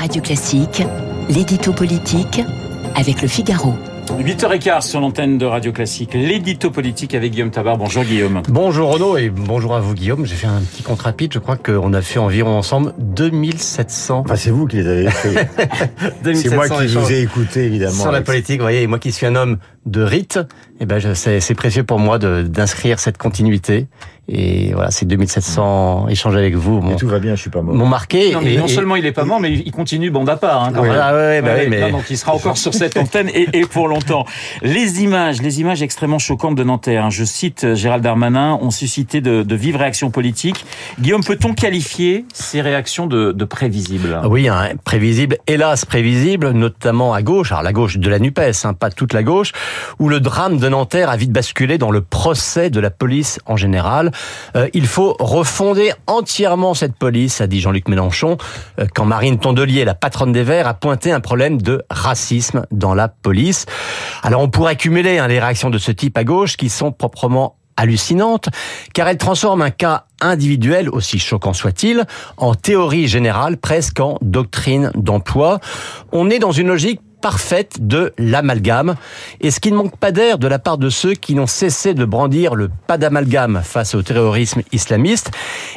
Radio Classique, l'édito politique avec le Figaro. 8h15 sur l'antenne de Radio Classique, l'édito politique avec Guillaume Tabar. Bonjour Guillaume. Bonjour Renaud et bonjour à vous Guillaume. J'ai fait un petit compte rapide. Je crois qu'on a fait environ ensemble 2700. Enfin, c'est vous qui les avez fait. c'est moi qui vous ai écouté évidemment. Sur la politique, vous voyez, et moi qui suis un homme de rite, eh ben c'est précieux pour moi d'inscrire cette continuité. Et voilà, c'est 2700 échanges avec vous. Bon, tout va bien, je suis pas mort. M'ont marqué. Non, mais non seulement il est pas mort, mais il continue bande à part. Hein, ah, ouais, bah oui, mais... donc il sera encore sur cette antenne et, et, pour longtemps. Les images, les images extrêmement choquantes de Nanterre. Hein. Je cite euh, Gérald Darmanin, ont suscité de, de vives réactions politiques. Guillaume, peut-on qualifier ces réactions de, de prévisibles? Oui, hein, prévisibles, hélas prévisibles, notamment à gauche, alors la gauche de la Nupes, hein, pas toute la gauche, où le drame de Nanterre a vite basculé dans le procès de la police en général. Euh, il faut refonder entièrement cette police, a dit Jean-Luc Mélenchon, euh, quand Marine Tondelier, la patronne des Verts, a pointé un problème de racisme dans la police. Alors on pourrait accumuler hein, les réactions de ce type à gauche qui sont proprement hallucinantes, car elles transforment un cas individuel, aussi choquant soit-il, en théorie générale, presque en doctrine d'emploi. On est dans une logique parfaite de l'amalgame. Et ce qui ne manque pas d'air de la part de ceux qui n'ont cessé de brandir le pas d'amalgame face au terrorisme islamiste,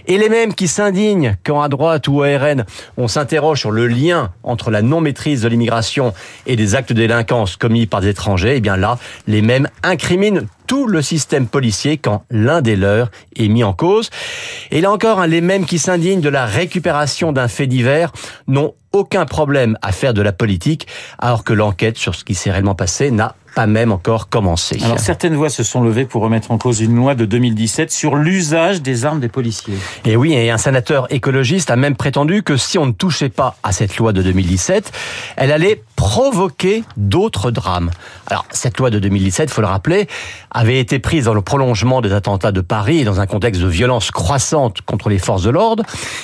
et les mêmes qui s'indignent quand à droite ou à RN on s'interroge sur le lien entre la non-maîtrise de l'immigration et des actes de délinquance commis par des étrangers, et eh bien là, les mêmes incriminent tout le système policier quand l'un des leurs est mis en cause. Et là encore, hein, les mêmes qui s'indignent de la récupération d'un fait divers n'ont aucun problème à faire de la politique, alors que l'enquête sur ce qui s'est réellement passé n'a pas même encore commencé. Alors certaines voix se sont levées pour remettre en cause une loi de 2017 sur l'usage des armes des policiers. Et oui, et un sénateur écologiste a même prétendu que si on ne touchait pas à cette loi de 2017, elle allait provoquer d'autres drames. Alors cette loi de 2017, faut le rappeler, avait été prise dans le prolongement des attentats de Paris et dans un contexte de violence croissante contre les forces de l'ordre.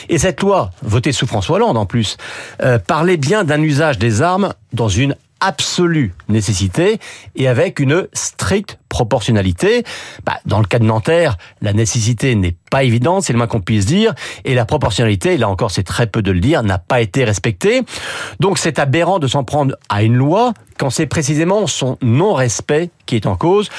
Et cette loi, votée sous François Hollande en plus, euh, parlait bien d'un usage des armes dans une absolue nécessité et avec une stricte proportionnalité. Bah, dans le cas de Nanterre, la nécessité n'est pas évidente, c'est le moins qu'on puisse dire, et la proportionnalité, là encore c'est très peu de le dire, n'a pas été respectée. Donc c'est aberrant de s'en prendre à une loi quand c'est précisément son non-respect qui est en cause.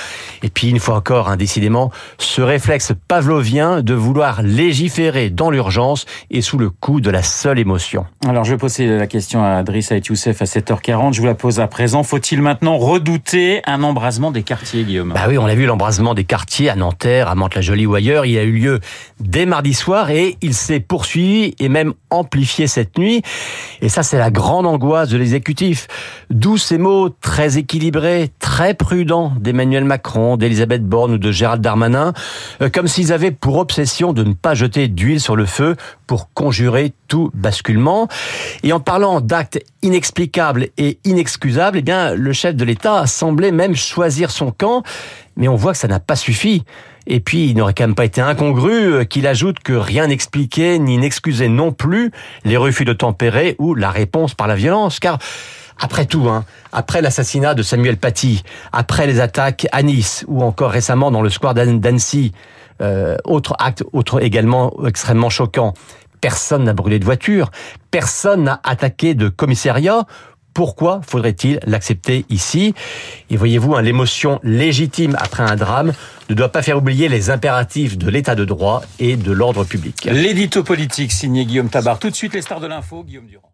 Et puis, une fois encore, indécidément, ce réflexe pavlovien de vouloir légiférer dans l'urgence et sous le coup de la seule émotion. Alors, je vais poser la question à Driss Youssef à 7h40. Je vous la pose à présent. Faut-il maintenant redouter un embrasement des quartiers, Guillaume? Bah oui, on a vu l'embrasement des quartiers à Nanterre, à Mantes-la-Jolie ou ailleurs. Il a eu lieu dès mardi soir et il s'est poursuivi et même amplifié cette nuit. Et ça, c'est la grande angoisse de l'exécutif. D'où ces mots très équilibrés, très prudents d'Emmanuel Macron, d'Elisabeth Borne ou de Gérald Darmanin, euh, comme s'ils avaient pour obsession de ne pas jeter d'huile sur le feu pour conjurer tout basculement. Et en parlant d'actes inexplicables et inexcusables, eh bien, le chef de l'État a semblé même choisir son camp, mais on voit que ça n'a pas suffi. Et puis, il n'aurait quand même pas été incongru euh, qu'il ajoute que rien n'expliquait ni n'excusait non plus les refus de tempérer ou la réponse par la violence, car après tout, hein, après l'assassinat de Samuel Paty, après les attaques à Nice ou encore récemment dans le square d'Annecy, euh, autre acte, autre également extrêmement choquant. Personne n'a brûlé de voiture, personne n'a attaqué de commissariat. Pourquoi faudrait-il l'accepter ici? Et voyez-vous, hein, l'émotion légitime après un drame ne doit pas faire oublier les impératifs de l'état de droit et de l'ordre public. L'édito politique signé Guillaume Tabar. Tout de suite les stars de l'info, Guillaume Durand.